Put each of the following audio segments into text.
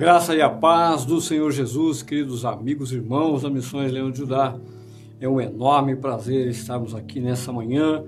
graça e a paz do Senhor Jesus, queridos amigos e irmãos da Missões Leão de Judá. É um enorme prazer estarmos aqui nessa manhã,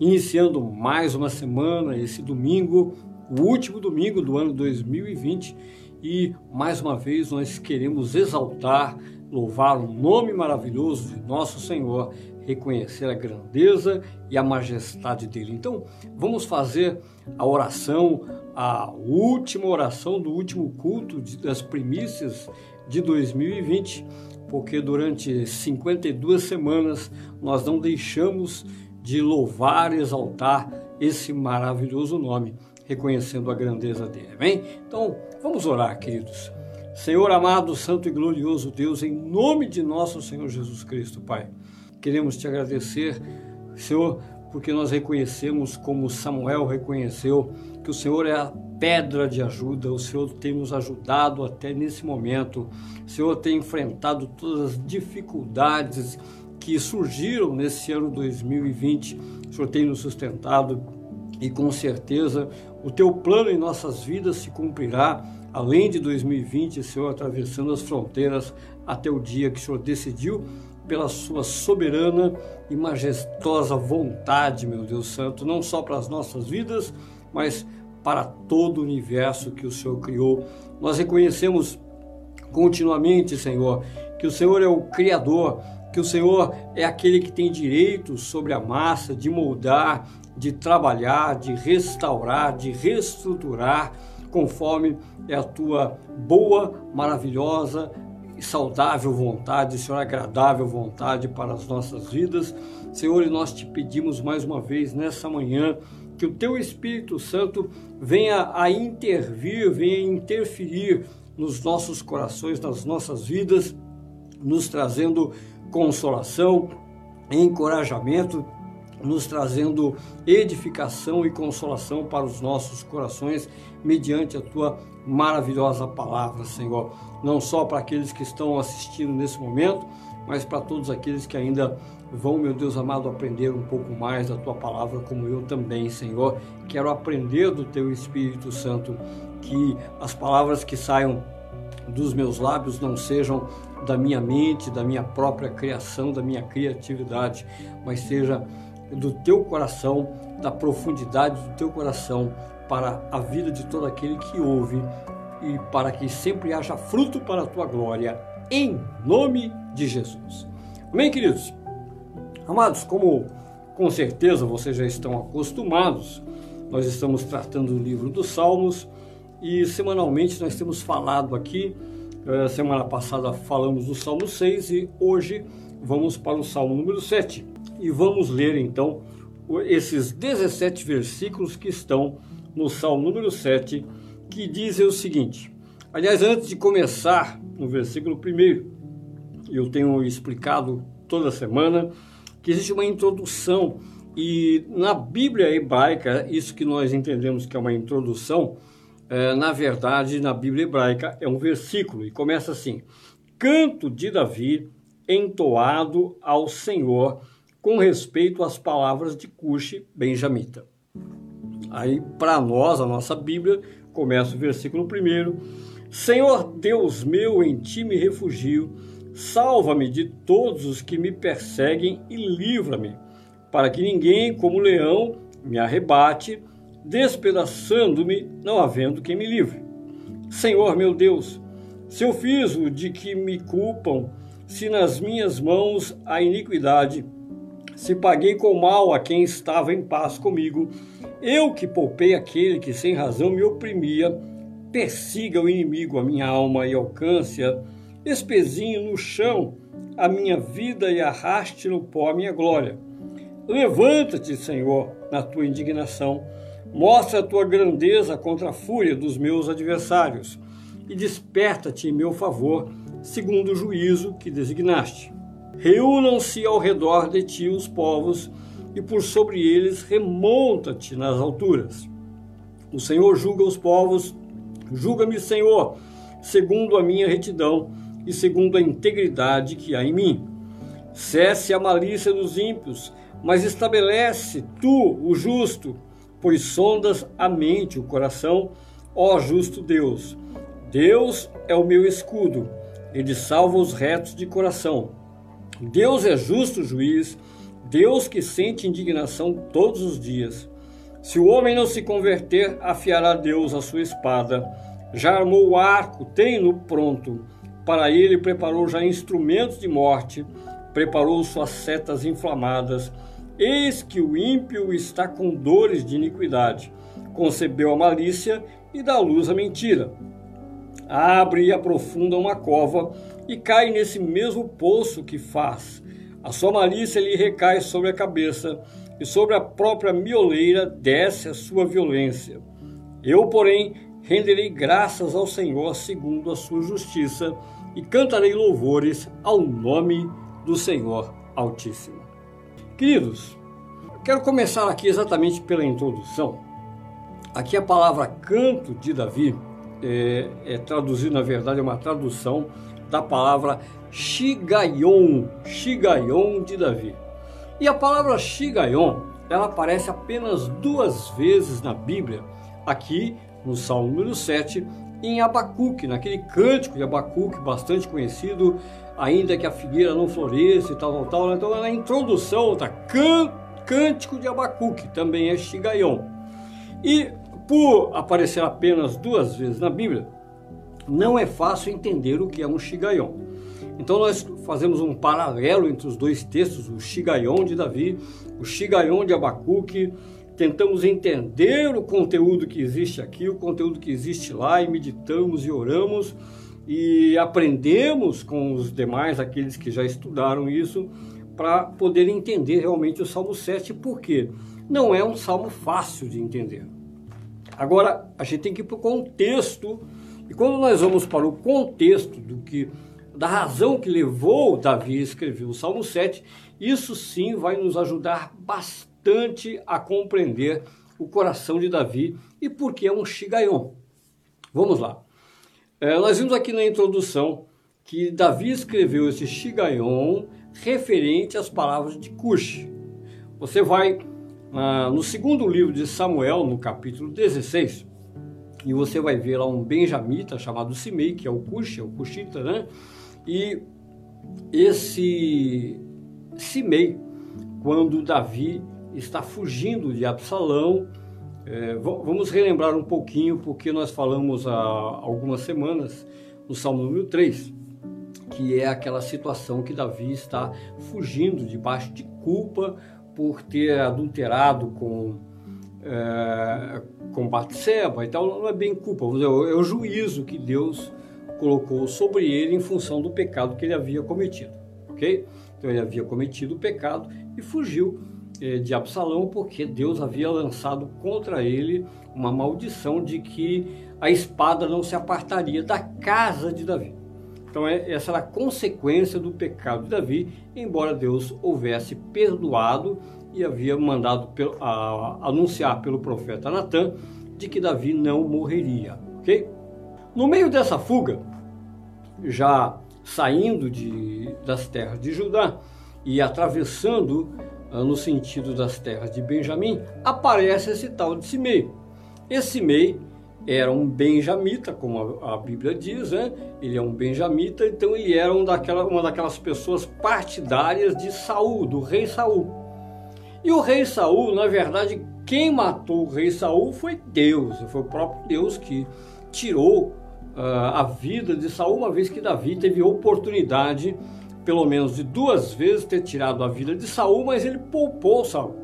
iniciando mais uma semana, esse domingo, o último domingo do ano 2020, e mais uma vez nós queremos exaltar, louvar o nome maravilhoso de nosso Senhor, reconhecer a grandeza e a majestade dele. Então, vamos fazer a oração, a última oração do último culto das primícias de 2020, porque durante 52 semanas nós não deixamos de louvar exaltar esse maravilhoso nome, reconhecendo a grandeza dele. Amém? Então, vamos orar, queridos. Senhor amado, santo e glorioso Deus, em nome de nosso Senhor Jesus Cristo, Pai. Queremos te agradecer, Senhor, porque nós reconhecemos, como Samuel reconheceu, que o Senhor é a pedra de ajuda, o Senhor tem nos ajudado até nesse momento, o Senhor tem enfrentado todas as dificuldades que surgiram nesse ano 2020, o Senhor tem nos sustentado e com certeza o teu plano em nossas vidas se cumprirá além de 2020, Senhor, atravessando as fronteiras até o dia que o Senhor decidiu pela sua soberana e majestosa vontade, meu Deus Santo, não só para as nossas vidas, mas para todo o universo que o Senhor criou. Nós reconhecemos continuamente, Senhor, que o Senhor é o Criador, que o Senhor é aquele que tem direito sobre a massa de moldar, de trabalhar, de restaurar, de reestruturar, conforme é a tua boa, maravilhosa saudável vontade, Senhor, agradável vontade para as nossas vidas. Senhor, e nós te pedimos mais uma vez nessa manhã que o teu Espírito Santo venha a intervir, venha a interferir nos nossos corações, nas nossas vidas, nos trazendo consolação, encorajamento, nos trazendo edificação e consolação para os nossos corações, mediante a tua maravilhosa palavra, Senhor. Não só para aqueles que estão assistindo nesse momento, mas para todos aqueles que ainda vão, meu Deus amado, aprender um pouco mais da tua palavra, como eu também, Senhor. Quero aprender do teu Espírito Santo, que as palavras que saiam dos meus lábios não sejam da minha mente, da minha própria criação, da minha criatividade, mas seja do teu coração, da profundidade do teu coração, para a vida de todo aquele que ouve e para que sempre haja fruto para a tua glória, em nome de Jesus. Amém, queridos? Amados, como com certeza vocês já estão acostumados, nós estamos tratando do livro dos Salmos e semanalmente nós temos falado aqui. Eh, semana passada falamos do Salmo 6 e hoje vamos para o Salmo número 7 e vamos ler então esses 17 versículos que estão no Salmo número 7, que dizem o seguinte. Aliás, antes de começar no versículo 1, eu tenho explicado toda semana que existe uma introdução e na Bíblia hebraica, isso que nós entendemos que é uma introdução, é, na verdade, na Bíblia hebraica é um versículo e começa assim: Canto de Davi entoado ao Senhor com respeito às palavras de Cuxi benjamita. Aí, para nós, a nossa Bíblia, começa o versículo 1. Senhor Deus meu, em ti me refugio, salva-me de todos os que me perseguem e livra-me, para que ninguém, como leão, me arrebate, despedaçando-me, não havendo quem me livre. Senhor meu Deus, se eu fiz o de que me culpam, se nas minhas mãos a iniquidade, se paguei com mal a quem estava em paz comigo, eu que poupei aquele que sem razão me oprimia, persiga o inimigo a minha alma e alcance-a, espezinho no chão a minha vida e arraste no pó a minha glória. Levanta-te, Senhor, na tua indignação, mostra a tua grandeza contra a fúria dos meus adversários e desperta-te em meu favor, segundo o juízo que designaste. Reúnam-se ao redor de ti os povos e por sobre eles remonta-te nas alturas. O Senhor julga os povos, julga-me, Senhor, segundo a minha retidão e segundo a integridade que há em mim. Cesse a malícia dos ímpios, mas estabelece tu o justo, pois sondas a mente, o coração, ó justo Deus. Deus é o meu escudo, ele salva os retos de coração. Deus é justo juiz, Deus que sente indignação todos os dias. Se o homem não se converter, afiará Deus a sua espada. Já armou o arco, tem-no pronto. Para ele preparou já instrumentos de morte, preparou suas setas inflamadas. Eis que o ímpio está com dores de iniquidade. Concebeu a malícia e dá luz à mentira. Abre e aprofunda uma cova e cai nesse mesmo poço que faz. A sua malícia lhe recai sobre a cabeça, e sobre a própria mioleira desce a sua violência. Eu, porém, renderei graças ao Senhor segundo a sua justiça, e cantarei louvores ao nome do Senhor Altíssimo. Queridos, quero começar aqui exatamente pela introdução. Aqui a palavra canto de Davi é, é traduzido, na verdade, é uma tradução da palavra Shigaion, Shigaion de Davi. E a palavra Shigaion, ela aparece apenas duas vezes na Bíblia, aqui no Salmo número 7, em Abacuque, naquele cântico de Abacuque bastante conhecido, ainda que a figueira não floresça e tal, tal, tal. Então, na introdução está Cântico de Abacuque, também é Shigaion. E por aparecer apenas duas vezes na Bíblia, não é fácil entender o que é um Shigaion. Então nós fazemos um paralelo entre os dois textos, o Shigaion de Davi, o Shigaion de Abacuque, tentamos entender o conteúdo que existe aqui, o conteúdo que existe lá e meditamos e oramos e aprendemos com os demais, aqueles que já estudaram isso, para poder entender realmente o Salmo 7, porque não é um salmo fácil de entender. Agora, a gente tem que ir para o contexto e quando nós vamos para o contexto do que da razão que levou Davi a escrever o Salmo 7, isso sim vai nos ajudar bastante a compreender o coração de Davi e por que é um Shigaion. Vamos lá. É, nós vimos aqui na introdução que Davi escreveu esse Shigaion referente às palavras de Cush. Você vai ah, no segundo livro de Samuel, no capítulo 16, e você vai ver lá um benjamita chamado Simei, que é o Cush, é o Cushita, né? E esse Simei, quando Davi está fugindo de Absalão, é, vamos relembrar um pouquinho, porque nós falamos há algumas semanas no Salmo número 3, que é aquela situação que Davi está fugindo debaixo de culpa por ter adulterado com é, com Batseba e tal, não é bem culpa, é o juízo que Deus colocou sobre ele em função do pecado que ele havia cometido, ok? Então ele havia cometido o pecado e fugiu é, de Absalão porque Deus havia lançado contra ele uma maldição de que a espada não se apartaria da casa de Davi. Então é, essa era a consequência do pecado de Davi, embora Deus houvesse perdoado e havia mandado pelo, a, anunciar pelo profeta Natan de que Davi não morreria, ok? No meio dessa fuga, já saindo de, das terras de Judá e atravessando uh, no sentido das terras de Benjamim, aparece esse tal de Simei. Esse Simei era um benjamita, como a, a, Bíblia diz, né? Ele é um benjamita, então ele era um daquela, uma daquelas pessoas partidárias de Saul, do rei Saul. E o rei Saul, na verdade, quem matou o rei Saul foi Deus, foi o próprio Deus que tirou uh, a vida de Saul, uma vez que Davi teve oportunidade, pelo menos de duas vezes, ter tirado a vida de Saul, mas ele poupou Saul.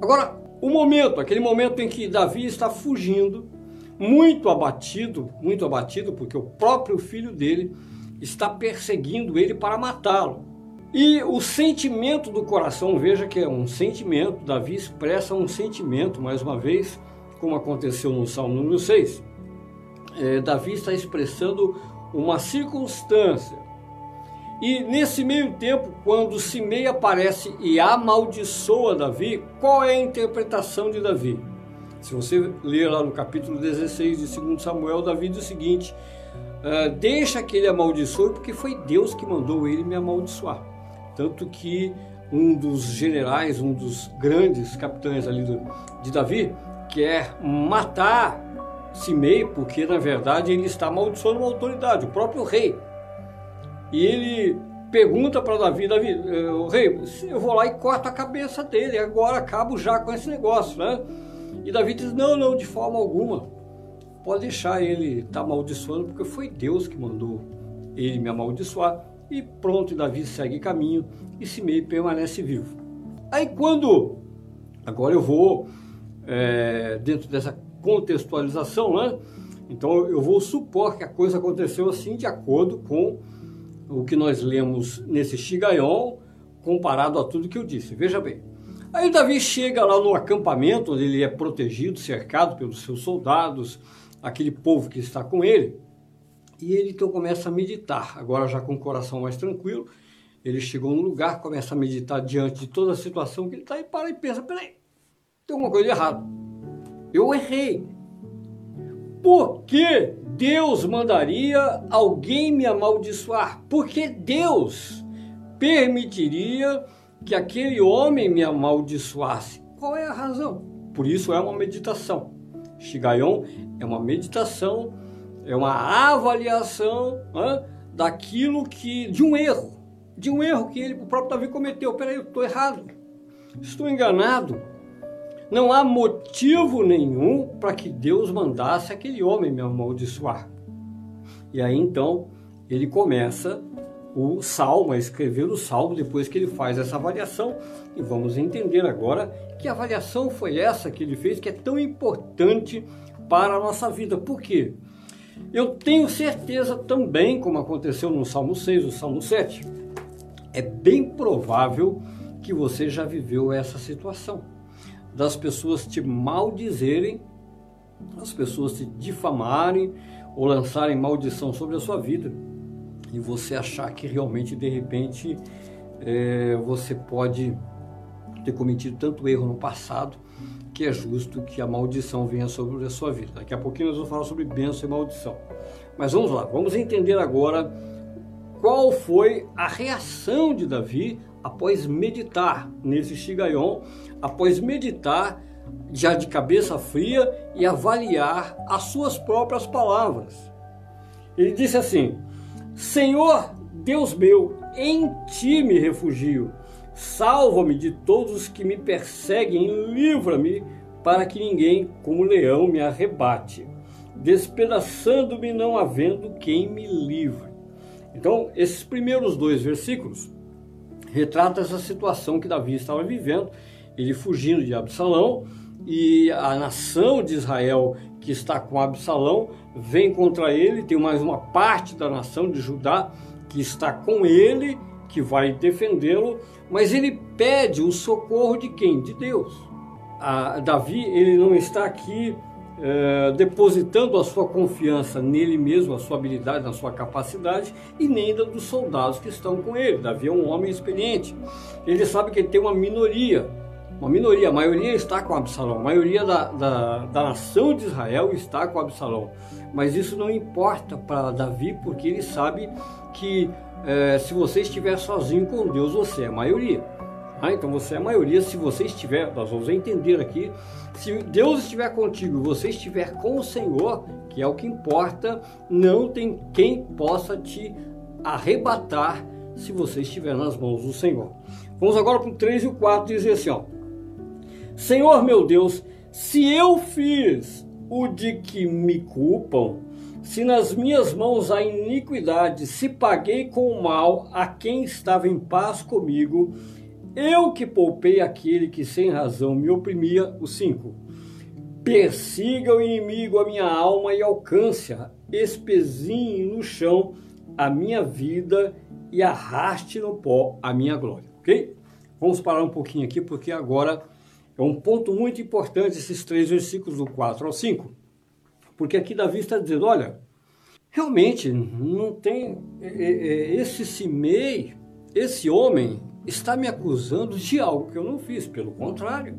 Agora, o momento, aquele momento em que Davi está fugindo, muito abatido, muito abatido, porque o próprio filho dele está perseguindo ele para matá-lo. E o sentimento do coração, veja que é um sentimento, Davi expressa um sentimento, mais uma vez, como aconteceu no Salmo número 6. É, Davi está expressando uma circunstância. E nesse meio tempo, quando Simei aparece e amaldiçoa Davi, qual é a interpretação de Davi? Se você ler lá no capítulo 16 de 2 Samuel, Davi diz o seguinte: uh, Deixa que ele amaldiçoe, porque foi Deus que mandou ele me amaldiçoar. Tanto que um dos generais, um dos grandes capitães ali do, de Davi, quer matar Simei, porque na verdade ele está amaldiçoando uma autoridade, o próprio rei. E ele pergunta para Davi, Davi, eh, rei, eu vou lá e corto a cabeça dele, agora acabo já com esse negócio, né? E Davi diz, não, não, de forma alguma. Pode deixar ele estar tá amaldiçoando, porque foi Deus que mandou ele me amaldiçoar. E pronto, Davi segue caminho e Simei permanece vivo. Aí quando, agora eu vou, é, dentro dessa contextualização, né? Então eu vou supor que a coisa aconteceu assim de acordo com o que nós lemos nesse Shigaion, comparado a tudo que eu disse. Veja bem. Aí Davi chega lá no acampamento, onde ele é protegido, cercado pelos seus soldados, aquele povo que está com ele, e ele então começa a meditar, agora já com o coração mais tranquilo. Ele chegou no lugar, começa a meditar diante de toda a situação que ele está e para e pensa: peraí, tem alguma coisa errada. Eu errei. Por que Deus mandaria alguém me amaldiçoar? Porque Deus permitiria que aquele homem me amaldiçoasse. Qual é a razão? Por isso é uma meditação. Shigayon é uma meditação, é uma avaliação daquilo que, de um erro, de um erro que ele, o próprio Davi cometeu. Peraí, eu estou errado, estou enganado. Não há motivo nenhum para que Deus mandasse aquele homem me amaldiçoar. E aí então ele começa o salmo, a escrever o salmo depois que ele faz essa avaliação. E vamos entender agora que avaliação foi essa que ele fez que é tão importante para a nossa vida. Por quê? Eu tenho certeza também, como aconteceu no Salmo 6, o Salmo 7, é bem provável que você já viveu essa situação das pessoas te maldizerem, as pessoas te difamarem ou lançarem maldição sobre a sua vida e você achar que realmente de repente é, você pode ter cometido tanto erro no passado que é justo que a maldição venha sobre a sua vida. Daqui a pouquinho nós vamos falar sobre bênção e maldição. Mas vamos lá, vamos entender agora qual foi a reação de Davi após meditar nesse Shigaion, após meditar já de cabeça fria e avaliar as suas próprias palavras. Ele disse assim: Senhor Deus meu, em ti me refugio. Salva-me de todos os que me perseguem, livra-me para que ninguém, como leão, me arrebate, despedaçando-me não havendo quem me livre. Então, esses primeiros dois versículos retrata essa situação que Davi estava vivendo, ele fugindo de Absalão e a nação de Israel que está com Absalão vem contra ele, tem mais uma parte da nação de Judá que está com ele, que vai defendê-lo, mas ele pede o socorro de quem? De Deus. A Davi, ele não está aqui é, depositando a sua confiança nele mesmo, a sua habilidade, na sua capacidade e nem da dos soldados que estão com ele. Davi é um homem experiente. Ele sabe que ele tem uma minoria, uma minoria, a maioria está com Absalão, a maioria da, da, da nação de Israel está com Absalão. Mas isso não importa para Davi, porque ele sabe que é, se você estiver sozinho com Deus, você é a maioria. Ah, então você é a maioria. Se você estiver, nós vamos entender aqui, se Deus estiver contigo, você estiver com o Senhor, que é o que importa, não tem quem possa te arrebatar se você estiver nas mãos do Senhor. Vamos agora para o 3 e o 4 dizer assim: ó, Senhor meu Deus, se eu fiz o de que me culpam, se nas minhas mãos há iniquidade, se paguei com o mal a quem estava em paz comigo, eu que poupei aquele que sem razão me oprimia, o 5. Persiga o inimigo a minha alma e alcance-a, espezinhe no chão a minha vida e arraste no pó a minha glória, ok? Vamos parar um pouquinho aqui porque agora é um ponto muito importante esses três versículos do 4 ao 5. Porque aqui Davi está dizendo, olha, realmente não tem é, é, é, esse Simei, esse homem está me acusando de algo que eu não fiz, pelo contrário.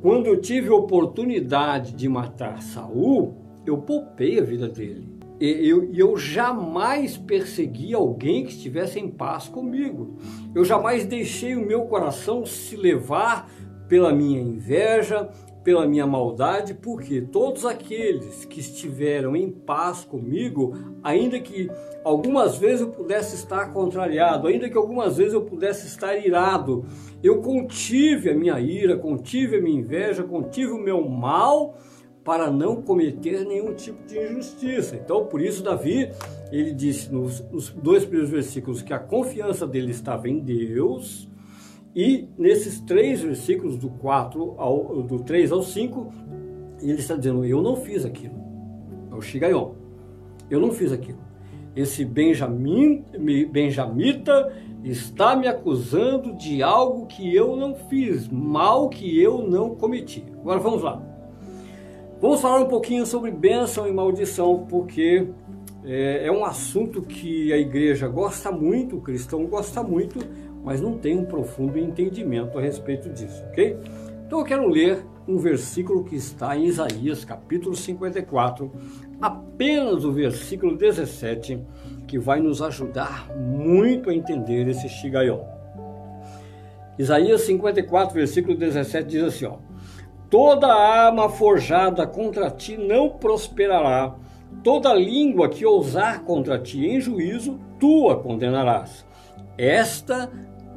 Quando eu tive oportunidade de matar Saul, eu poupei a vida dele. E eu, eu jamais persegui alguém que estivesse em paz comigo. Eu jamais deixei o meu coração se levar pela minha inveja, pela minha maldade, porque todos aqueles que estiveram em paz comigo, ainda que algumas vezes eu pudesse estar contrariado, ainda que algumas vezes eu pudesse estar irado, eu contive a minha ira, contive a minha inveja, contive o meu mal para não cometer nenhum tipo de injustiça. Então, por isso, Davi, ele disse nos, nos dois primeiros versículos que a confiança dele estava em Deus, e nesses três versículos, do 4 ao, do 3 ao 5, ele está dizendo: Eu não fiz aquilo. É o Shigaion. Eu não fiz aquilo. Esse Benjamin, Benjamita está me acusando de algo que eu não fiz, mal que eu não cometi. Agora vamos lá. Vamos falar um pouquinho sobre bênção e maldição, porque é, é um assunto que a igreja gosta muito, o cristão gosta muito, mas não tem um profundo entendimento a respeito disso, ok? Então eu quero ler um versículo que está em Isaías, capítulo 54, apenas o versículo 17, que vai nos ajudar muito a entender esse Shigaion. Isaías 54, versículo 17 diz assim, ó: Toda arma forjada contra ti não prosperará, toda língua que ousar contra ti em juízo, tu a condenarás. Esta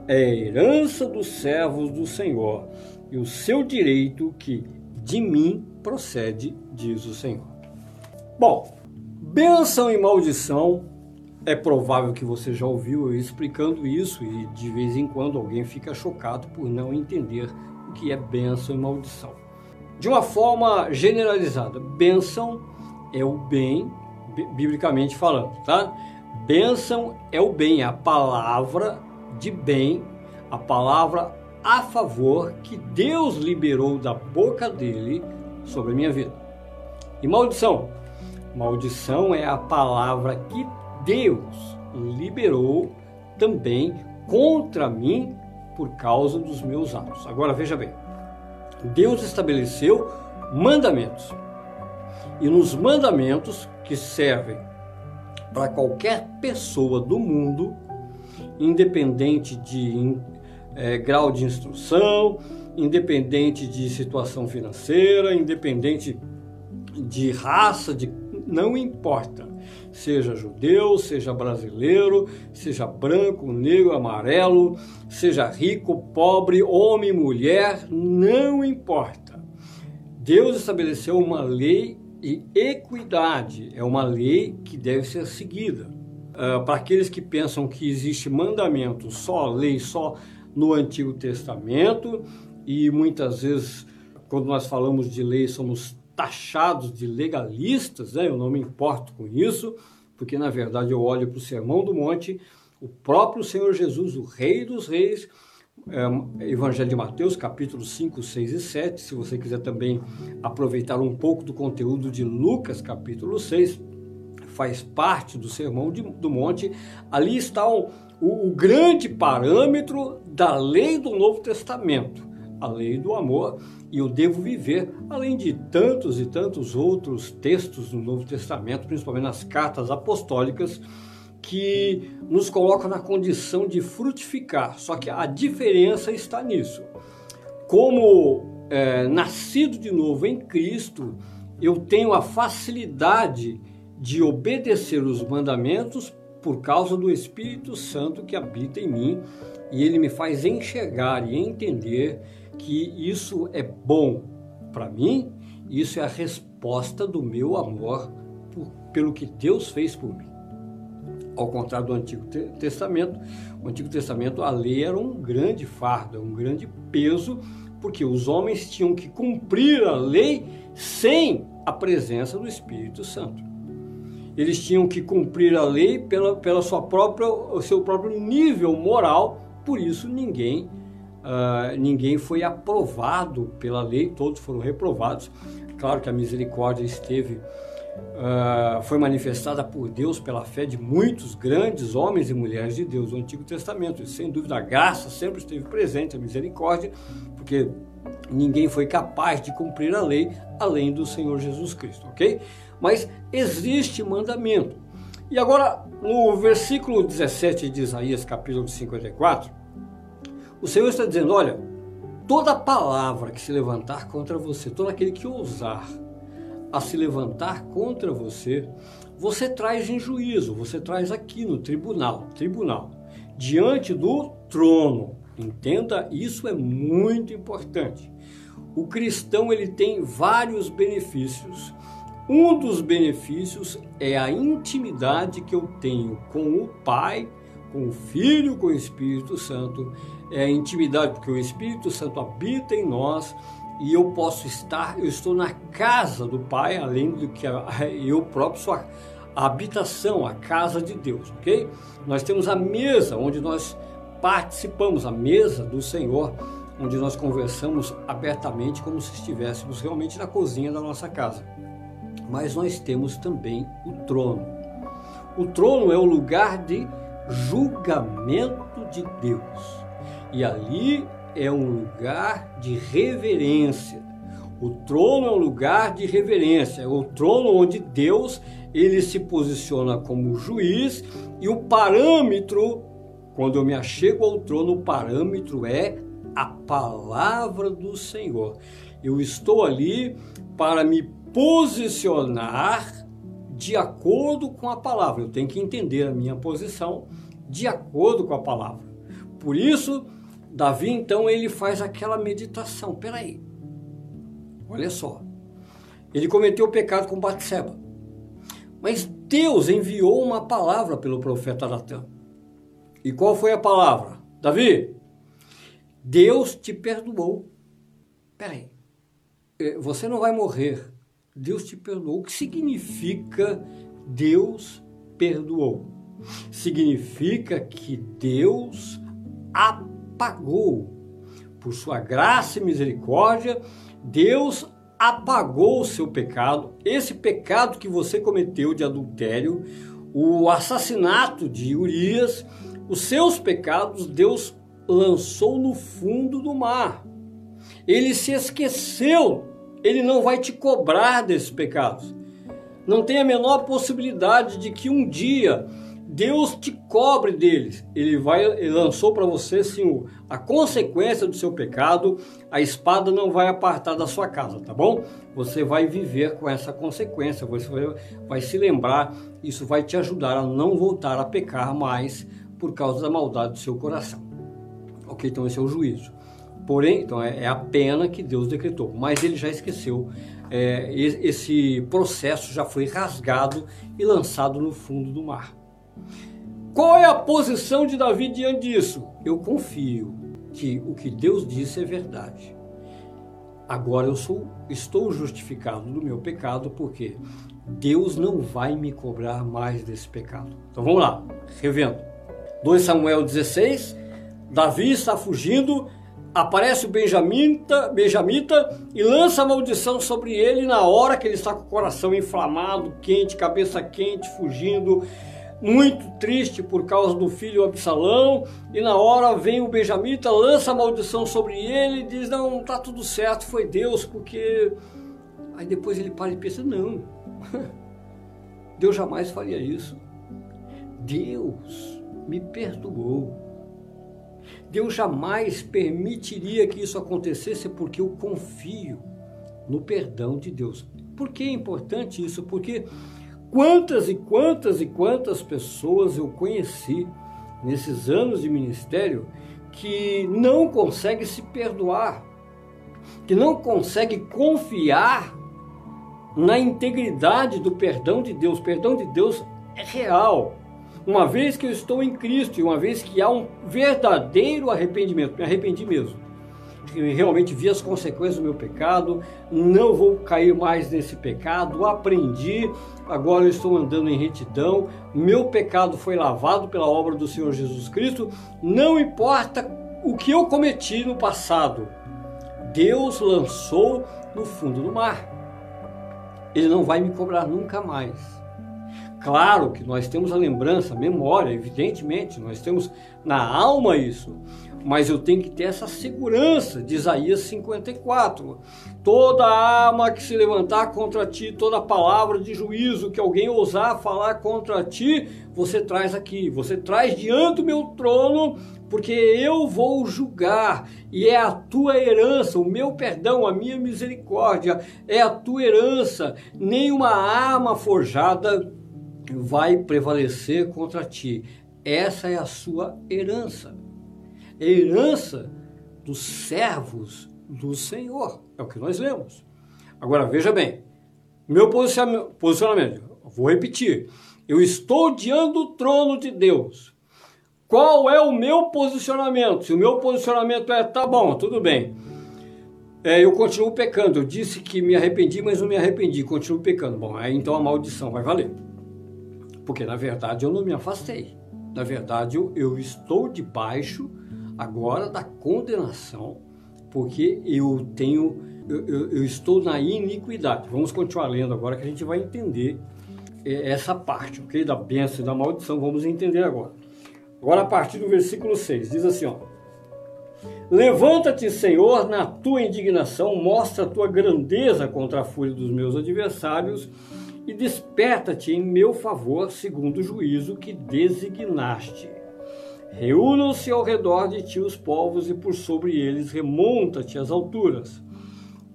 é a herança dos servos do Senhor e o seu direito que de mim procede, diz o Senhor. Bom, bênção e maldição, é provável que você já ouviu eu explicando isso e de vez em quando alguém fica chocado por não entender o que é bênção e maldição de uma forma generalizada. Bênção é o bem, biblicamente falando, tá? Bênção é o bem, é a palavra de bem, a palavra a favor que Deus liberou da boca dele sobre a minha vida. E maldição? Maldição é a palavra que Deus liberou também contra mim por causa dos meus atos. Agora veja bem. Deus estabeleceu mandamentos. E nos mandamentos que servem para qualquer pessoa do mundo, independente de é, grau de instrução, independente de situação financeira, independente de raça, de não importa. Seja judeu, seja brasileiro, seja branco, negro, amarelo, seja rico, pobre, homem, mulher, não importa. Deus estabeleceu uma lei e equidade, é uma lei que deve ser seguida. Uh, para aqueles que pensam que existe mandamento, só lei, só no Antigo Testamento, e muitas vezes, quando nós falamos de lei, somos taxados de legalistas, né? eu não me importo com isso, porque na verdade eu olho para o Sermão do Monte, o próprio Senhor Jesus, o Rei dos Reis, é, Evangelho de Mateus, capítulos 5, 6 e 7. Se você quiser também aproveitar um pouco do conteúdo de Lucas, capítulo 6, faz parte do Sermão de, do Monte. Ali está o, o, o grande parâmetro da lei do Novo Testamento a lei do amor e eu devo viver, além de tantos e tantos outros textos do Novo Testamento, principalmente nas cartas apostólicas, que nos colocam na condição de frutificar. Só que a diferença está nisso. Como é, nascido de novo em Cristo, eu tenho a facilidade de obedecer os mandamentos por causa do Espírito Santo que habita em mim e ele me faz enxergar e entender que isso é bom para mim, isso é a resposta do meu amor por, pelo que Deus fez por mim. Ao contrário do Antigo Testamento, o Antigo Testamento a lei era um grande fardo, um grande peso, porque os homens tinham que cumprir a lei sem a presença do Espírito Santo. Eles tinham que cumprir a lei pela, pela sua própria, o seu próprio nível moral, por isso ninguém uh, ninguém foi aprovado pela lei, todos foram reprovados. Claro que a misericórdia esteve, uh, foi manifestada por Deus pela fé de muitos grandes homens e mulheres de Deus do Antigo Testamento. E, sem dúvida, a graça sempre esteve presente, a misericórdia, porque ninguém foi capaz de cumprir a lei além do Senhor Jesus Cristo, ok? Mas existe mandamento. E agora, no versículo 17 de Isaías, capítulo 54, o Senhor está dizendo: olha, toda palavra que se levantar contra você, todo aquele que ousar a se levantar contra você, você traz em juízo, você traz aqui no tribunal, tribunal, diante do trono. Entenda, isso é muito importante. O cristão ele tem vários benefícios. Um dos benefícios é a intimidade que eu tenho com o Pai, com o Filho, com o Espírito Santo. É a intimidade porque o Espírito Santo habita em nós e eu posso estar, eu estou na casa do Pai, além do que eu próprio sou a, habitação, a casa de Deus, ok? Nós temos a mesa onde nós participamos, a mesa do Senhor, onde nós conversamos abertamente como se estivéssemos realmente na cozinha da nossa casa. Mas nós temos também o trono. O trono é o lugar de julgamento de Deus. E ali é um lugar de reverência. O trono é um lugar de reverência, é o trono onde Deus ele se posiciona como juiz e o parâmetro, quando eu me achego ao trono, o parâmetro é a palavra do Senhor. Eu estou ali para me posicionar de acordo com a palavra. Eu tenho que entender a minha posição de acordo com a palavra. Por isso, Davi, então, ele faz aquela meditação. Peraí, olha só. Ele cometeu o pecado com Batseba. Mas Deus enviou uma palavra pelo profeta Natan. E qual foi a palavra? Davi, Deus te perdoou. Peraí, é, você não vai morrer. Deus te perdoou. O que significa Deus perdoou? Significa que Deus apagou. Por sua graça e misericórdia, Deus apagou o seu pecado, esse pecado que você cometeu de adultério, o assassinato de Urias, os seus pecados, Deus lançou no fundo do mar. Ele se esqueceu, ele não vai te cobrar desses pecados. Não tem a menor possibilidade de que um dia Deus te cobre deles. Ele vai, ele lançou para você sim a consequência do seu pecado. A espada não vai apartar da sua casa, tá bom? Você vai viver com essa consequência. Você vai, vai se lembrar. Isso vai te ajudar a não voltar a pecar mais por causa da maldade do seu coração. Ok? Então esse é o juízo. Porém, então é, é a pena que Deus decretou. Mas ele já esqueceu. É, esse processo já foi rasgado e lançado no fundo do mar. Qual é a posição de Davi diante disso? Eu confio que o que Deus disse é verdade. Agora eu sou, estou justificado do meu pecado porque Deus não vai me cobrar mais desse pecado. Então vamos lá, revendo. 2 Samuel 16, Davi está fugindo, aparece o Benjamita, Benjamita e lança a maldição sobre ele na hora que ele está com o coração inflamado, quente, cabeça quente, fugindo muito triste por causa do filho Absalão, e na hora vem o Benjamita, lança a maldição sobre ele e diz: Não, tá tudo certo, foi Deus, porque. Aí depois ele para e pensa: Não, Deus jamais faria isso. Deus me perdoou. Deus jamais permitiria que isso acontecesse porque eu confio no perdão de Deus. Por que é importante isso? Porque Quantas e quantas e quantas pessoas eu conheci nesses anos de ministério que não consegue se perdoar, que não consegue confiar na integridade do perdão de Deus. O perdão de Deus é real. Uma vez que eu estou em Cristo e uma vez que há um verdadeiro arrependimento, me arrependi mesmo realmente vi as consequências do meu pecado, não vou cair mais nesse pecado, aprendi, agora eu estou andando em retidão, meu pecado foi lavado pela obra do Senhor Jesus Cristo, não importa o que eu cometi no passado, Deus lançou no fundo do mar. Ele não vai me cobrar nunca mais. Claro que nós temos a lembrança, a memória, evidentemente, nós temos na alma isso. Mas eu tenho que ter essa segurança de Isaías 54. Toda arma que se levantar contra ti, toda palavra de juízo que alguém ousar falar contra ti, você traz aqui, você traz diante do meu trono, porque eu vou julgar, e é a tua herança, o meu perdão, a minha misericórdia, é a tua herança. Nenhuma arma forjada vai prevalecer contra ti. Essa é a sua herança. É herança dos servos do Senhor. É o que nós lemos. Agora veja bem, meu posicionamento, vou repetir. Eu estou diante do trono de Deus. Qual é o meu posicionamento? Se o meu posicionamento é tá bom, tudo bem. É, eu continuo pecando. Eu disse que me arrependi, mas não me arrependi. Continuo pecando. Bom, aí então a maldição vai valer. Porque na verdade eu não me afastei. Na verdade eu, eu estou debaixo agora da condenação, porque eu tenho, eu, eu, eu, estou na iniquidade. Vamos continuar lendo agora que a gente vai entender é, essa parte, ok? Da bênção e da maldição, vamos entender agora. Agora a partir do versículo 6, diz assim, ó. Levanta-te, Senhor, na tua indignação, mostra a tua grandeza contra a fúria dos meus adversários e desperta-te em meu favor, segundo o juízo que designaste. Reúnam-se ao redor de ti os povos, e por sobre eles remonta-te às alturas.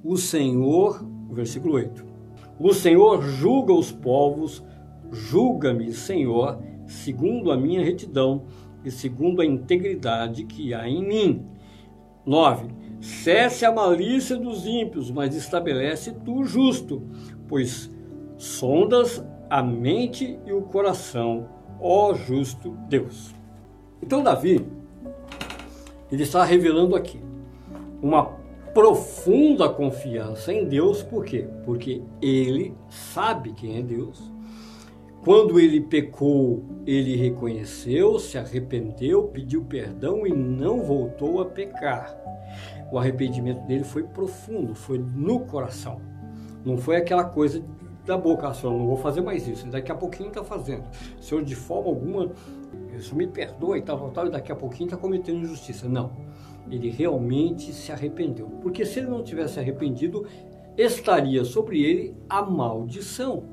O Senhor, versículo 8: O Senhor julga os povos, julga-me, Senhor, segundo a minha retidão e segundo a integridade que há em mim. 9. Cesse a malícia dos ímpios, mas estabelece tu o justo, pois sondas a mente e o coração, ó justo Deus. Então Davi, ele está revelando aqui uma profunda confiança em Deus, por quê? Porque ele sabe quem é Deus. Quando ele pecou, ele reconheceu, se arrependeu, pediu perdão e não voltou a pecar. O arrependimento dele foi profundo, foi no coração. Não foi aquela coisa da boca, senhor, não vou fazer mais isso. Daqui a pouquinho está fazendo. O senhor, de forma alguma, isso me perdoa e tal, tal, tal, e daqui a pouquinho está cometendo injustiça. Não. Ele realmente se arrependeu. Porque se ele não tivesse arrependido, estaria sobre ele a maldição.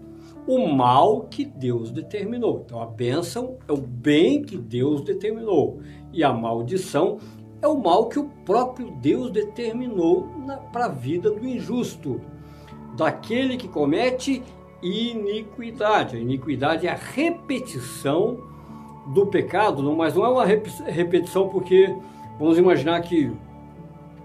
O mal que Deus determinou. Então a bênção é o bem que Deus determinou. E a maldição é o mal que o próprio Deus determinou para a vida do injusto daquele que comete iniquidade. A iniquidade é a repetição do pecado, mas não é uma repetição porque vamos imaginar que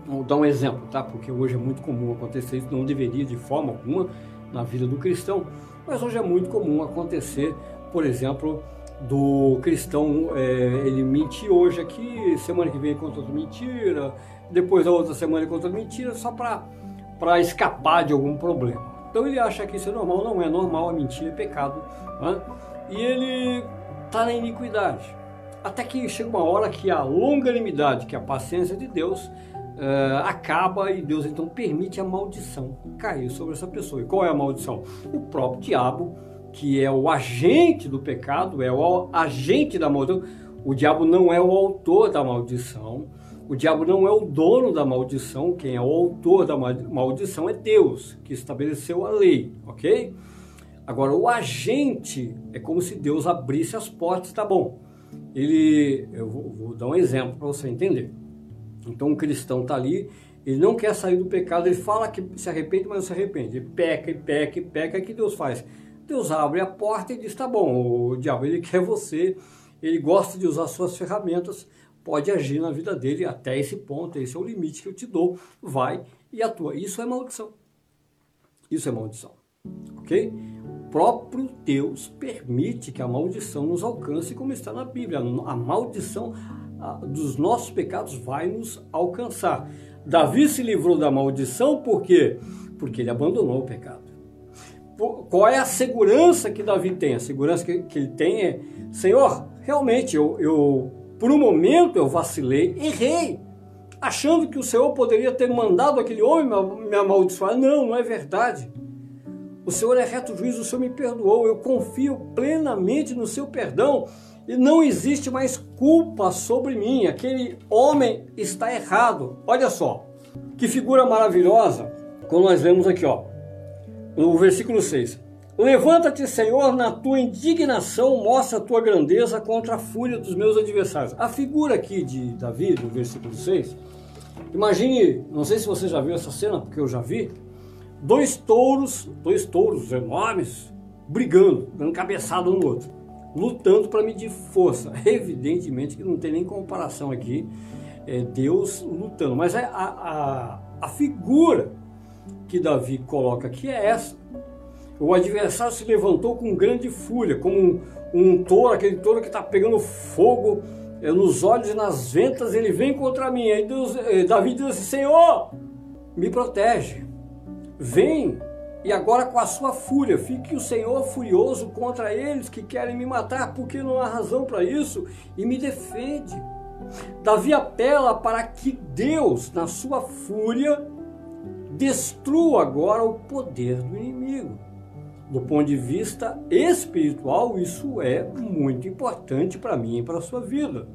vou dar um exemplo, tá? Porque hoje é muito comum acontecer isso, não deveria de forma alguma na vida do cristão, mas hoje é muito comum acontecer, por exemplo, do cristão é, ele mentir hoje aqui, semana que vem conta outra mentira, depois da outra semana ele conta outra mentira, só para para escapar de algum problema. Então ele acha que isso é normal, não é normal, a mentira é pecado. Né? E ele está na iniquidade. Até que chega uma hora que a longanimidade, que é a paciência de Deus, uh, acaba e Deus então permite a maldição cair sobre essa pessoa. E qual é a maldição? O próprio diabo, que é o agente do pecado, é o agente da maldição. O diabo não é o autor da maldição, o diabo não é o dono da maldição, quem é o autor da maldição é Deus, que estabeleceu a lei, ok? Agora, o agente é como se Deus abrisse as portas, tá bom. Ele, eu vou, vou dar um exemplo para você entender. Então, um cristão está ali, ele não quer sair do pecado, ele fala que se arrepende, mas não se arrepende. Ele peca e peca e peca, o que Deus faz? Deus abre a porta e diz: tá bom, o diabo, ele quer você, ele gosta de usar suas ferramentas pode agir na vida dele até esse ponto, esse é o limite que eu te dou, vai e atua. Isso é maldição. Isso é maldição. Ok? O próprio Deus permite que a maldição nos alcance, como está na Bíblia. A maldição dos nossos pecados vai nos alcançar. Davi se livrou da maldição por quê? Porque ele abandonou o pecado. Qual é a segurança que Davi tem? A segurança que, ele tem é: Senhor, realmente eu, eu por um momento eu vacilei, errei, achando que o Senhor poderia ter mandado aquele homem me amaldiçoar. Não, não é verdade. O Senhor é reto juiz, o Senhor me perdoou, eu confio plenamente no seu perdão e não existe mais culpa sobre mim. Aquele homem está errado. Olha só, que figura maravilhosa quando nós vemos aqui, ó, no versículo 6. Levanta-te, Senhor, na tua indignação, mostra a tua grandeza contra a fúria dos meus adversários. A figura aqui de Davi, no versículo 6, imagine, não sei se você já viu essa cena, porque eu já vi, dois touros, dois touros enormes, brigando, dando cabeçada um no outro, lutando para medir força. Evidentemente que não tem nem comparação aqui, é Deus lutando, mas é a, a, a figura que Davi coloca aqui é essa o adversário se levantou com grande fúria, como um, um touro, aquele touro que está pegando fogo é, nos olhos e nas ventas, ele vem contra mim. Aí Deus, eh, Davi diz assim: Senhor, me protege, vem e agora com a sua fúria, fique o Senhor furioso contra eles que querem me matar, porque não há razão para isso, e me defende. Davi apela para que Deus, na sua fúria, destrua agora o poder do inimigo do ponto de vista espiritual, isso é muito importante para mim e para a sua vida.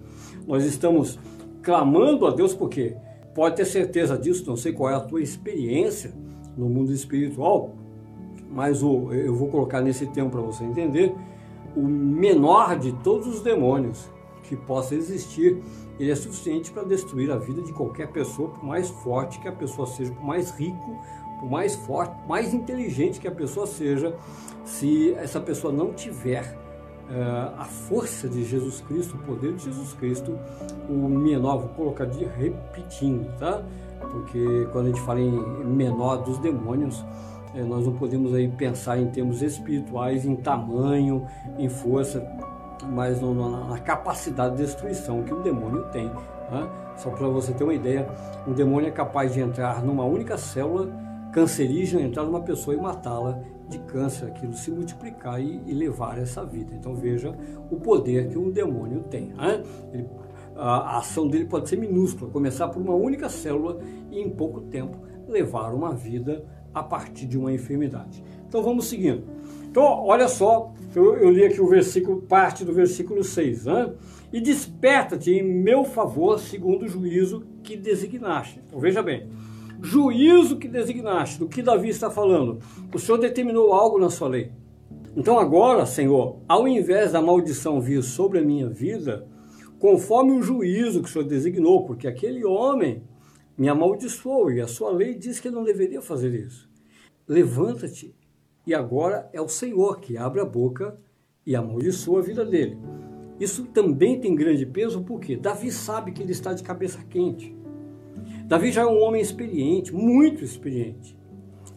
Nós estamos clamando a Deus porque pode ter certeza disso, não sei qual é a tua experiência no mundo espiritual, mas o, eu vou colocar nesse tempo para você entender, o menor de todos os demônios que possa existir, ele é suficiente para destruir a vida de qualquer pessoa, por mais forte que a pessoa seja, por mais rico por mais forte, mais inteligente que a pessoa seja, se essa pessoa não tiver uh, a força de Jesus Cristo, o poder de Jesus Cristo, o menor, vou colocar de repetindo, tá? Porque quando a gente fala em menor dos demônios, eh, nós não podemos aí pensar em termos espirituais, em tamanho, em força, mas no, na, na, capacidade de destruição que o demônio tem. Né? Só para você ter uma ideia, um demônio é capaz de entrar numa única célula cancerígeno entrar numa pessoa e matá-la de câncer, aquilo se multiplicar e, e, levar essa vida. Então veja o poder que um demônio tem. Né? Ele, a, a ação dele pode ser minúscula, começar por uma única célula e em pouco tempo levar uma vida a partir de uma enfermidade. Então vamos seguindo. Então, olha só, eu, eu li aqui o versículo, parte do versículo 6. Né? E desperta-te em meu favor, segundo o juízo que designaste. Então veja bem, juízo que designaste, do que Davi está falando. O Senhor determinou algo na sua lei. Então agora, Senhor, ao invés da maldição vir sobre a minha vida, conforme o juízo que o Senhor designou, porque aquele homem me amaldiçoou e a sua lei diz que ele não deveria fazer isso. Levanta-te e agora é o Senhor que abre a boca e amaldiçoa a vida dele. Isso também tem grande peso porque Davi sabe que ele está de cabeça quente. Davi já é um homem experiente, muito experiente.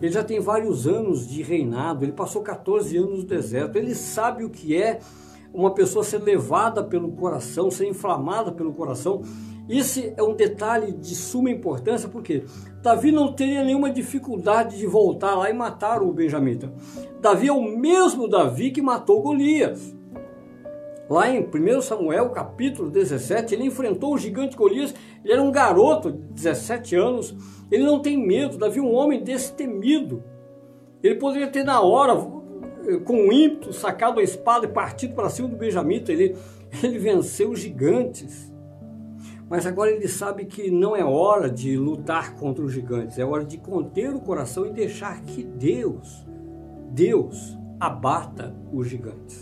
Ele já tem vários anos de reinado, ele passou 14 anos no deserto, ele sabe o que é uma pessoa ser levada pelo coração, ser inflamada pelo coração. Esse é um detalhe de suma importância, porque Davi não teria nenhuma dificuldade de voltar lá e matar o benjamita. Davi é o mesmo Davi que matou Golias. Lá em 1 Samuel, capítulo 17, ele enfrentou o gigante Golias. Ele era um garoto de 17 anos. Ele não tem medo. Davi um homem destemido. Ele poderia ter na hora, com ímpeto, sacado a espada e partido para cima do Benjamita. Ele, ele venceu os gigantes. Mas agora ele sabe que não é hora de lutar contra os gigantes. É hora de conter o coração e deixar que Deus, Deus, abata os gigantes.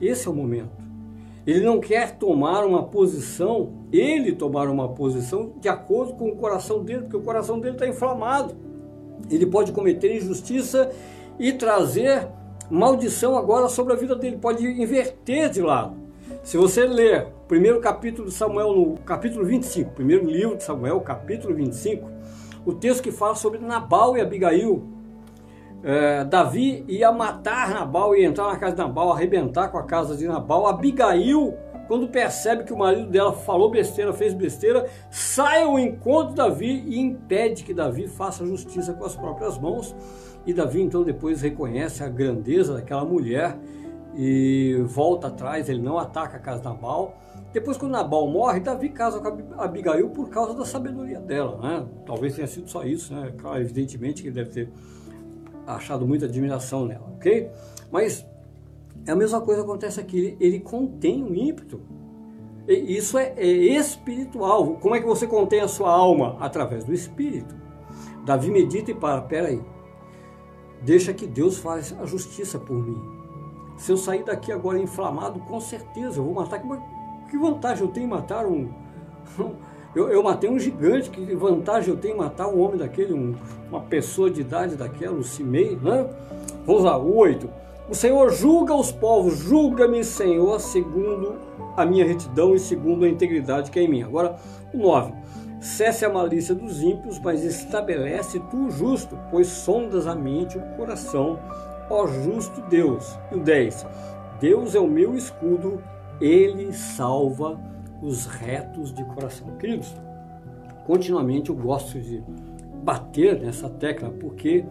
Esse é o momento. Ele não quer tomar uma posição, ele tomar uma posição de acordo com o coração dele, porque o coração dele está inflamado. Ele pode cometer injustiça e trazer maldição agora sobre a vida dele, pode inverter de lado. Se você ler o primeiro capítulo de Samuel, no capítulo 25, primeiro livro de Samuel, capítulo 25, o texto que fala sobre Nabal e Abigail, é, Davi ia matar Nabal, ia entrar na casa de Nabal, arrebentar com a casa de Nabal. Abigail, quando percebe que o marido dela falou besteira, fez besteira, sai ao encontro de Davi e impede que Davi faça justiça com as próprias mãos. E Davi então depois reconhece a grandeza daquela mulher e volta atrás, ele não ataca a casa de Nabal. Depois, quando Nabal morre, Davi casa com Abigail por causa da sabedoria dela. Né? Talvez tenha sido só isso, né? Claro, evidentemente que ele deve ter achado muita admiração nela, ok? Mas a mesma coisa acontece aqui, ele, ele contém o ímpeto. E isso é, é espiritual. Como é que você contém a sua alma? Através do espírito. Davi medita e para, peraí. Deixa que Deus faça a justiça por mim. Se eu sair daqui agora inflamado, com certeza eu vou matar. Que vantagem eu tenho em matar um. Eu, eu matei um gigante, que vantagem eu tenho matar um homem daquele, um, uma pessoa de idade daquela, um Simei, né? Vamos lá, o 8. O Senhor julga os povos, julga-me, Senhor, segundo a minha retidão e segundo a integridade que é em mim. Agora, o 9. Cesse a malícia dos ímpios, mas estabelece tu o justo, pois sondas a mente o coração, ó justo Deus. E o 10. Deus é o meu escudo, ele salva os retos de coração. Queridos, continuamente eu gosto de bater nessa tecla porque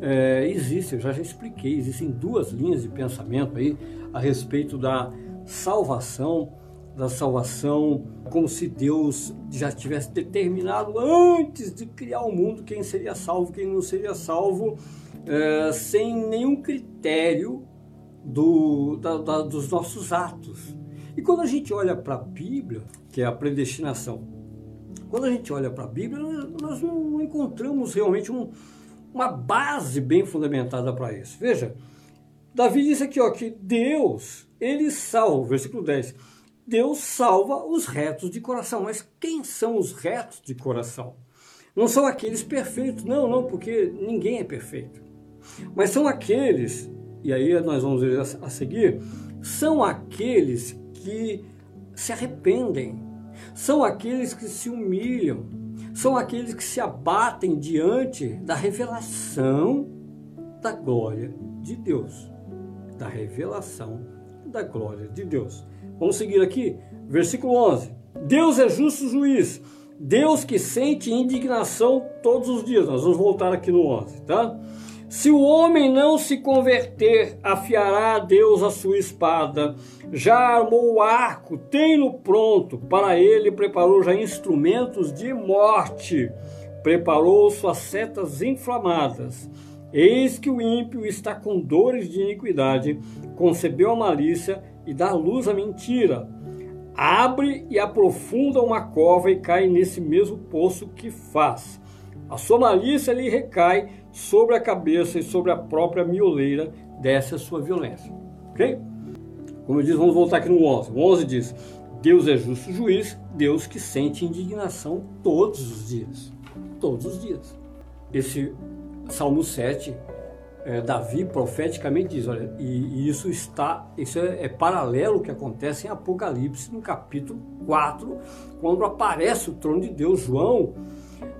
é, existe, eu já, já expliquei, existem duas linhas de pensamento aí a respeito da salvação da salvação, como se Deus já tivesse determinado antes de criar o mundo quem seria salvo, quem não seria salvo, é, sem nenhum critério do, da, da, dos nossos atos. E quando a gente olha para a Bíblia, que é a predestinação, quando a gente olha para a Bíblia, nós não encontramos realmente um, uma base bem fundamentada para isso. Veja, Davi disse aqui ó, que Deus, ele salva, versículo 10, Deus salva os retos de coração. Mas quem são os retos de coração? Não são aqueles perfeitos, não, não, porque ninguém é perfeito. Mas são aqueles, e aí nós vamos ver a seguir, são aqueles que se arrependem, são aqueles que se humilham, são aqueles que se abatem diante da revelação da glória de Deus. Da revelação da glória de Deus. Vamos seguir aqui, versículo 11. Deus é justo juiz, Deus que sente indignação todos os dias. Nós vamos voltar aqui no 11, tá? Se o homem não se converter, afiará a Deus a sua espada. Já armou o arco, tem-no pronto. Para ele preparou já instrumentos de morte. Preparou suas setas inflamadas. Eis que o ímpio está com dores de iniquidade, concebeu a malícia e dá luz à mentira. Abre e aprofunda uma cova e cai nesse mesmo poço que faz. A sua malícia lhe recai sobre a cabeça e sobre a própria mioleira desce a sua violência. Ok? Como eu disse, vamos voltar aqui no 11. O 11 diz: Deus é justo juiz, Deus que sente indignação todos os dias. Todos os dias. Esse Salmo 7, é, Davi profeticamente diz: olha, e, e isso está, isso é, é paralelo ao que acontece em Apocalipse, no capítulo 4, quando aparece o trono de Deus. João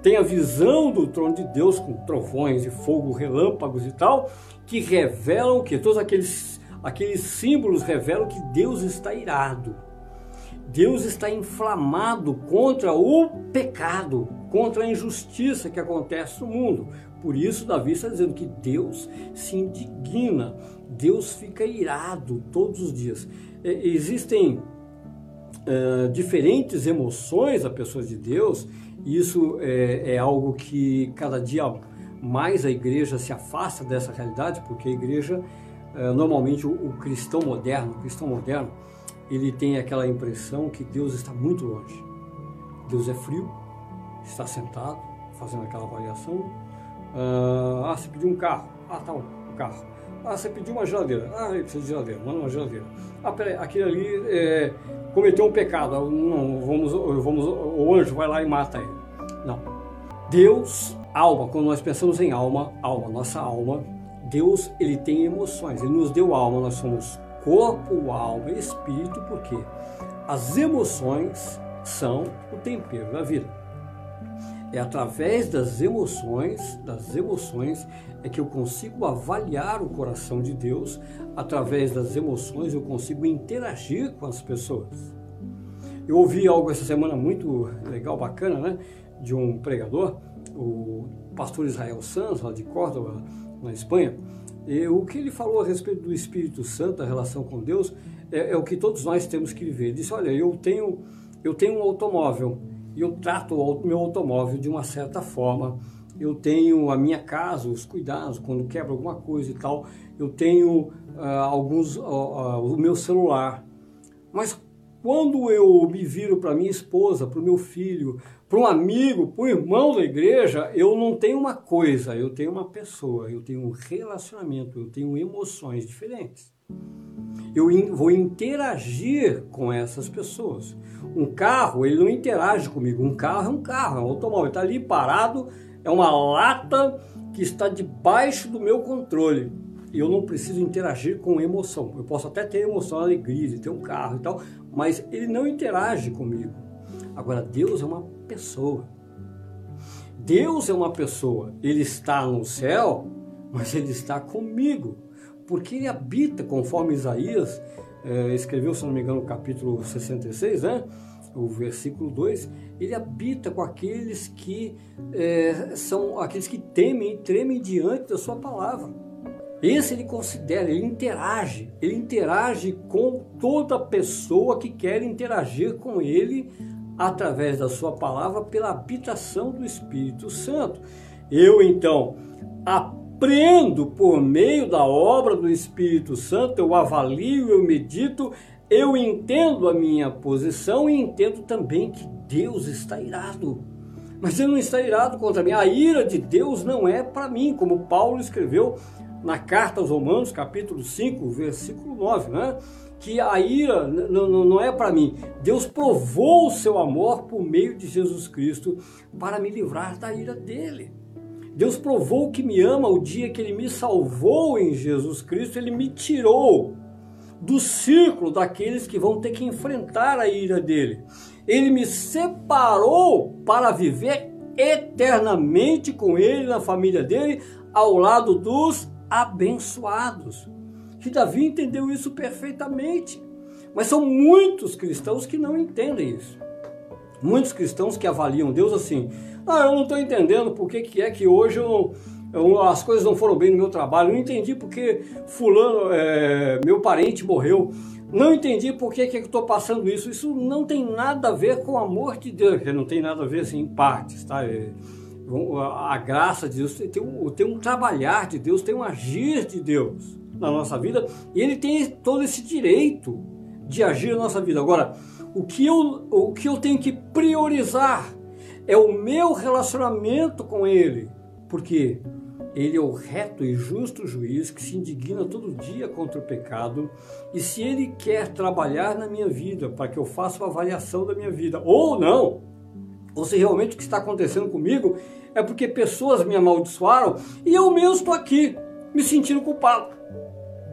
tem a visão do trono de Deus com trovões e fogo, relâmpagos e tal, que revelam que todos aqueles, aqueles símbolos revelam que Deus está irado. Deus está inflamado contra o pecado, contra a injustiça que acontece no mundo. Por isso, Davi está dizendo que Deus se indigna, Deus fica irado todos os dias. Existem uh, diferentes emoções a pessoas de Deus isso é, é algo que cada dia mais a igreja se afasta dessa realidade, porque a igreja, é, normalmente o, o cristão moderno, o cristão moderno, ele tem aquela impressão que Deus está muito longe. Deus é frio, está sentado, fazendo aquela avaliação. Ah, ah você pediu um carro. Ah, tá, um carro. Ah, você pediu uma geladeira. Ah, ele precisa de geladeira, manda uma geladeira. Ah, peraí, aquele ali é, cometeu um pecado. Não, vamos, vamos, o anjo vai lá e mata ele. Não. Deus, alma, quando nós pensamos em alma, alma, nossa alma, Deus, ele tem emoções. Ele nos deu alma, nós somos corpo, alma e espírito, porque as emoções são o tempero da vida. É através das emoções, das emoções, é que eu consigo avaliar o coração de Deus. Através das emoções eu consigo interagir com as pessoas. Eu ouvi algo essa semana muito legal, bacana, né? De um pregador, o pastor Israel Sanz, lá de Córdoba, na Espanha. E o que ele falou a respeito do Espírito Santo, a relação com Deus, é, é o que todos nós temos que viver. Ele disse: Olha, eu tenho, eu tenho um automóvel eu trato o meu automóvel de uma certa forma eu tenho a minha casa, os cuidados, quando quebra alguma coisa e tal, eu tenho uh, alguns, uh, uh, o meu celular. Mas quando eu me viro para minha esposa, para o meu filho, para um amigo, para um irmão da igreja, eu não tenho uma coisa, eu tenho uma pessoa, eu tenho um relacionamento, eu tenho emoções diferentes. Eu vou interagir com essas pessoas. Um carro, ele não interage comigo. Um carro é um carro, é um automóvel. Está ali parado, é uma lata que está debaixo do meu controle. E eu não preciso interagir com emoção. Eu posso até ter emoção, alegria de ter um carro e tal, mas ele não interage comigo. Agora, Deus é uma pessoa. Deus é uma pessoa. Ele está no céu, mas ele está comigo. Porque ele habita, conforme Isaías eh, escreveu, se não me engano, no capítulo 66, né? o versículo 2, ele habita com aqueles que é, são aqueles que temem e tremem diante da sua palavra. Esse ele considera, ele interage, ele interage com toda pessoa que quer interagir com ele através da sua palavra pela habitação do Espírito Santo. Eu então aprendo por meio da obra do Espírito Santo, eu avalio, eu medito, eu entendo a minha posição e entendo também que Deus está irado. Mas ele não está irado contra mim. A ira de Deus não é para mim, como Paulo escreveu na carta aos Romanos, capítulo 5, versículo 9, né? que a ira não é para mim. Deus provou o seu amor por meio de Jesus Cristo para me livrar da ira dele. Deus provou que me ama o dia que ele me salvou em Jesus Cristo, ele me tirou do círculo daqueles que vão ter que enfrentar a ira dele. Ele me separou para viver eternamente com ele, na família dele, ao lado dos abençoados. E Davi entendeu isso perfeitamente. Mas são muitos cristãos que não entendem isso. Muitos cristãos que avaliam Deus assim: ah, eu não estou entendendo por que, que é que hoje eu não as coisas não foram bem no meu trabalho, não entendi porque fulano, é, meu parente morreu, não entendi por que, que eu estou passando isso. Isso não tem nada a ver com o amor de Deus, não tem nada a ver assim, em partes, tá? É, a graça de Deus tem um, tem um trabalhar de Deus, tem um agir de Deus na nossa vida e Ele tem todo esse direito de agir na nossa vida. Agora, o que eu, o que eu tenho que priorizar é o meu relacionamento com Ele, porque ele é o reto e justo juiz que se indigna todo dia contra o pecado. E se ele quer trabalhar na minha vida para que eu faça uma avaliação da minha vida, ou não, ou se realmente o que está acontecendo comigo é porque pessoas me amaldiçoaram e eu mesmo estou aqui me sentindo culpado.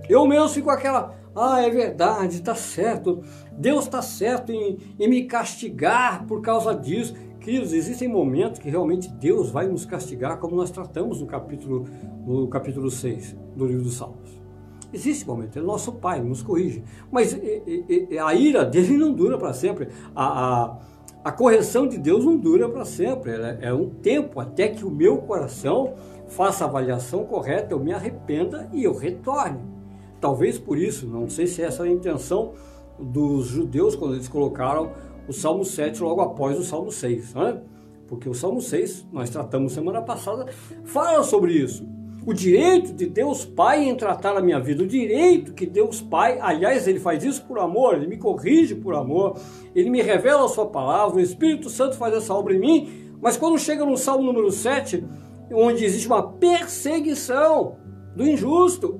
Eu mesmo fico aquela, ah, é verdade, está certo, Deus está certo em, em me castigar por causa disso. Queridos, existem momentos que realmente Deus vai nos castigar, como nós tratamos no capítulo, no capítulo 6 do livro dos Salmos. Existe momento, é nosso Pai, nos corrige. Mas a ira dele não dura para sempre. A, a, a, correção de Deus não dura para sempre. É um tempo até que o meu coração faça a avaliação correta, eu me arrependa e eu retorne. Talvez por isso, não sei se essa é a intenção dos judeus quando eles colocaram o Salmo 7 logo após o Salmo 6, né? porque o Salmo 6, nós tratamos semana passada, fala sobre isso. O direito de Deus Pai em tratar a minha vida, o direito que Deus Pai, aliás, ele faz isso por amor, ele me corrige por amor, ele me revela a sua palavra, o Espírito Santo faz essa obra em mim, mas quando chega no Salmo número 7, onde existe uma perseguição do injusto,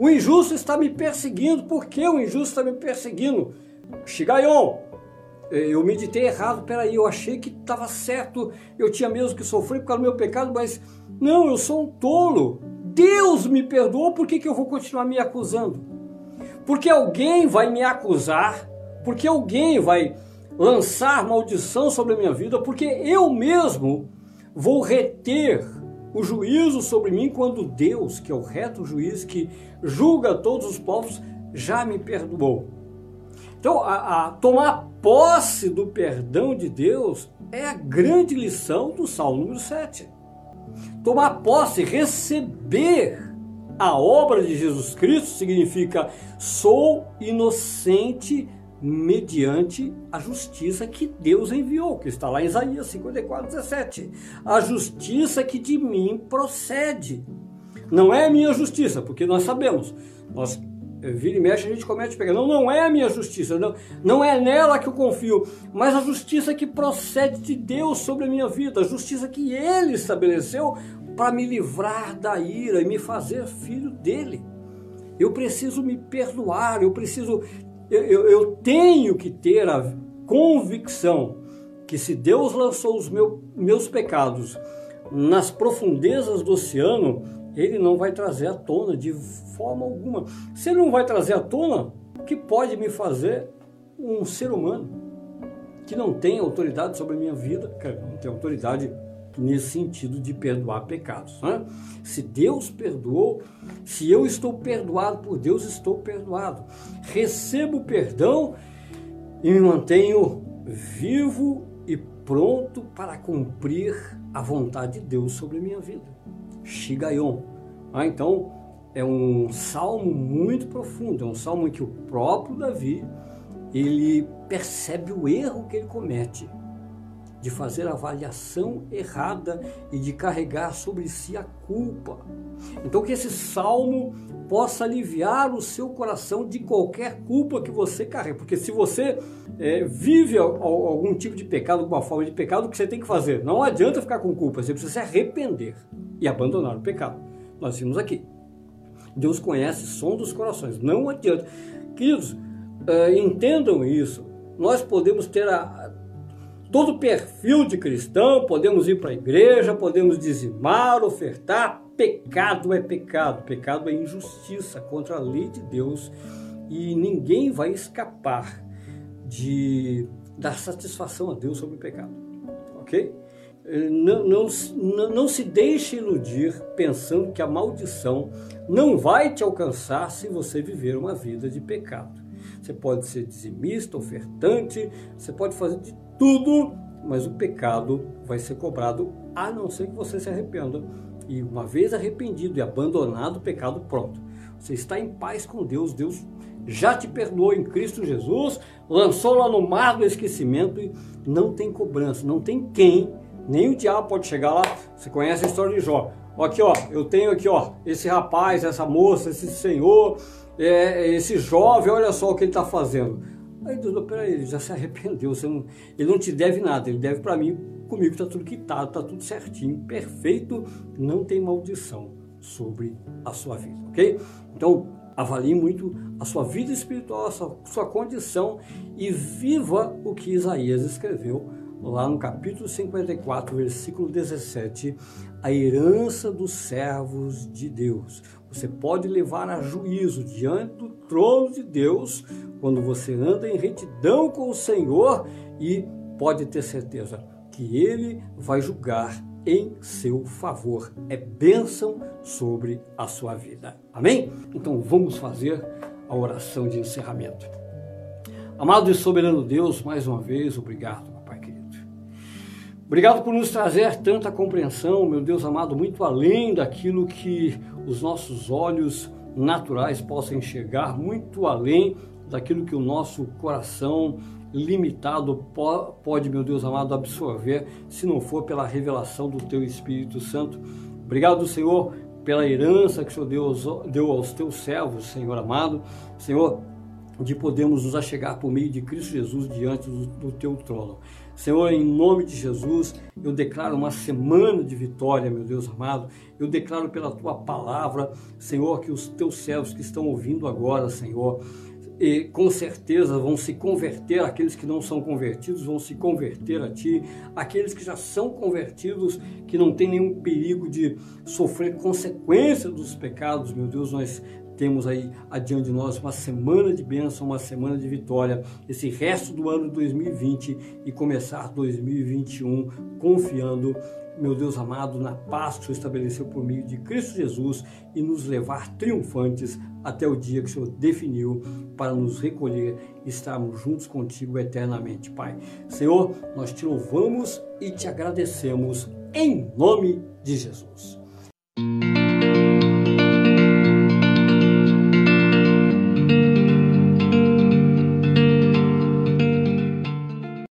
o injusto está me perseguindo, por que o injusto está me perseguindo? Shigaion, é, eu meditei errado, peraí, eu achei que estava certo, eu tinha mesmo que sofrer por causa do meu pecado, mas não, eu sou um tolo. Deus me perdoou, por que, que eu vou continuar me acusando? Porque alguém vai me acusar, porque alguém vai lançar maldição sobre a minha vida, porque eu mesmo vou reter o juízo sobre mim quando Deus, que é o reto juiz que julga todos os povos, já me perdoou. Então, a, a tomar posse do perdão de Deus é a grande lição do Salmo número 7. Tomar posse, receber a obra de Jesus Cristo significa sou inocente mediante a justiça que Deus enviou, que está lá em Isaías 54, 17. A justiça que de mim procede. Não é a minha justiça, porque nós sabemos, nós eh, vira e mexe, a gente comete pecado. Não, não é a minha justiça, não, não é nela que eu confio, mas a justiça que procede de Deus sobre a minha vida, a justiça que Ele estabeleceu para me livrar da ira e me fazer filho dele. Eu preciso me perdoar, eu preciso, eu, eu, tenho que ter a convicção que se Deus lançou os meu, meus pecados nas profundezas do oceano, ele não vai trazer à tona de forma alguma. Se ele não vai trazer à tona, o que pode me fazer um ser humano que não tem autoridade sobre a minha vida, não tem autoridade nesse sentido de perdoar pecados. Né? Se Deus perdoou, se eu estou perdoado por Deus, estou perdoado. Recebo perdão e me mantenho vivo e pronto para cumprir a vontade de Deus sobre a minha vida. Shigayon. Ah, então, é um salmo muito profundo, é um salmo em que o próprio Davi ele percebe o erro que ele comete de fazer avaliação errada e de carregar sobre si a culpa. Então que esse salmo possa aliviar o seu coração de qualquer culpa que você carrega, porque se você é, vive algum tipo de pecado, alguma forma de pecado, o que você tem que fazer? Não adianta ficar com culpa, você precisa se arrepender e abandonar o pecado. Nós vimos aqui. Deus conhece o som dos corações. Não adianta. Queridos, uh, entendam isso. Nós podemos ter a, todo perfil de cristão, podemos ir para a igreja, podemos dizimar, ofertar. Pecado é pecado. Pecado é injustiça contra a lei de Deus. E ninguém vai escapar de dar satisfação a Deus sobre o pecado. Ok? não, não, não se deixe iludir pensando que a maldição não vai te alcançar se você viver uma vida de pecado. Você pode ser dizimista, ofertante, você pode fazer de tudo, mas o pecado vai ser cobrado a não ser que você se arrependa. E uma vez arrependido e abandonado o pecado, pronto. Você está em paz com Deus, Deus já te perdoou em Cristo Jesus, lançou lá no mar do esquecimento e não tem cobrança, não tem quem nem o diabo pode chegar lá. Você conhece a história de Jó. Aqui, ó, eu tenho aqui, ó, esse rapaz, essa moça, esse senhor, é, esse jovem, olha só o que ele está fazendo. Aí Deus, peraí, ele já se arrependeu, não, ele não te deve nada, ele deve para mim, comigo está tudo quitado, está tudo certinho, perfeito, não tem maldição sobre a sua vida, ok? Então, avalie muito a sua vida espiritual, a sua, sua condição e viva o que Isaías escreveu lá no capítulo 54, versículo 17, a herança dos servos de Deus. Você pode levar a juízo diante do trono de Deus quando você anda em retidão com o Senhor e pode ter certeza que Ele vai julgar em seu favor. É bênção sobre a sua vida. Amém? Então vamos fazer a oração de encerramento. Amado e soberano Deus, mais uma vez, obrigado Obrigado por nos trazer tanta compreensão, meu Deus amado, muito além daquilo que os nossos olhos naturais possam enxergar, muito além daquilo que o nosso coração limitado pode, meu Deus amado, absorver, se não for pela revelação do Teu Espírito Santo. Obrigado, Senhor, pela herança que o Senhor Deus deu aos Teus servos, Senhor amado. Senhor, de podermos nos achegar por meio de Cristo Jesus diante do, do Teu trono. Senhor, em nome de Jesus, eu declaro uma semana de vitória, meu Deus amado. Eu declaro pela tua palavra, Senhor, que os teus servos que estão ouvindo agora, Senhor, e com certeza vão se converter, aqueles que não são convertidos vão se converter a Ti, aqueles que já são convertidos, que não tem nenhum perigo de sofrer consequência dos pecados, meu Deus, nós temos aí adiante de nós uma semana de bênção, uma semana de vitória, esse resto do ano de 2020 e começar 2021 confiando, meu Deus amado, na paz que o Senhor estabeleceu por meio de Cristo Jesus e nos levar triunfantes até o dia que o Senhor definiu para nos recolher e estarmos juntos contigo eternamente, Pai. Senhor, nós te louvamos e te agradecemos em nome de Jesus.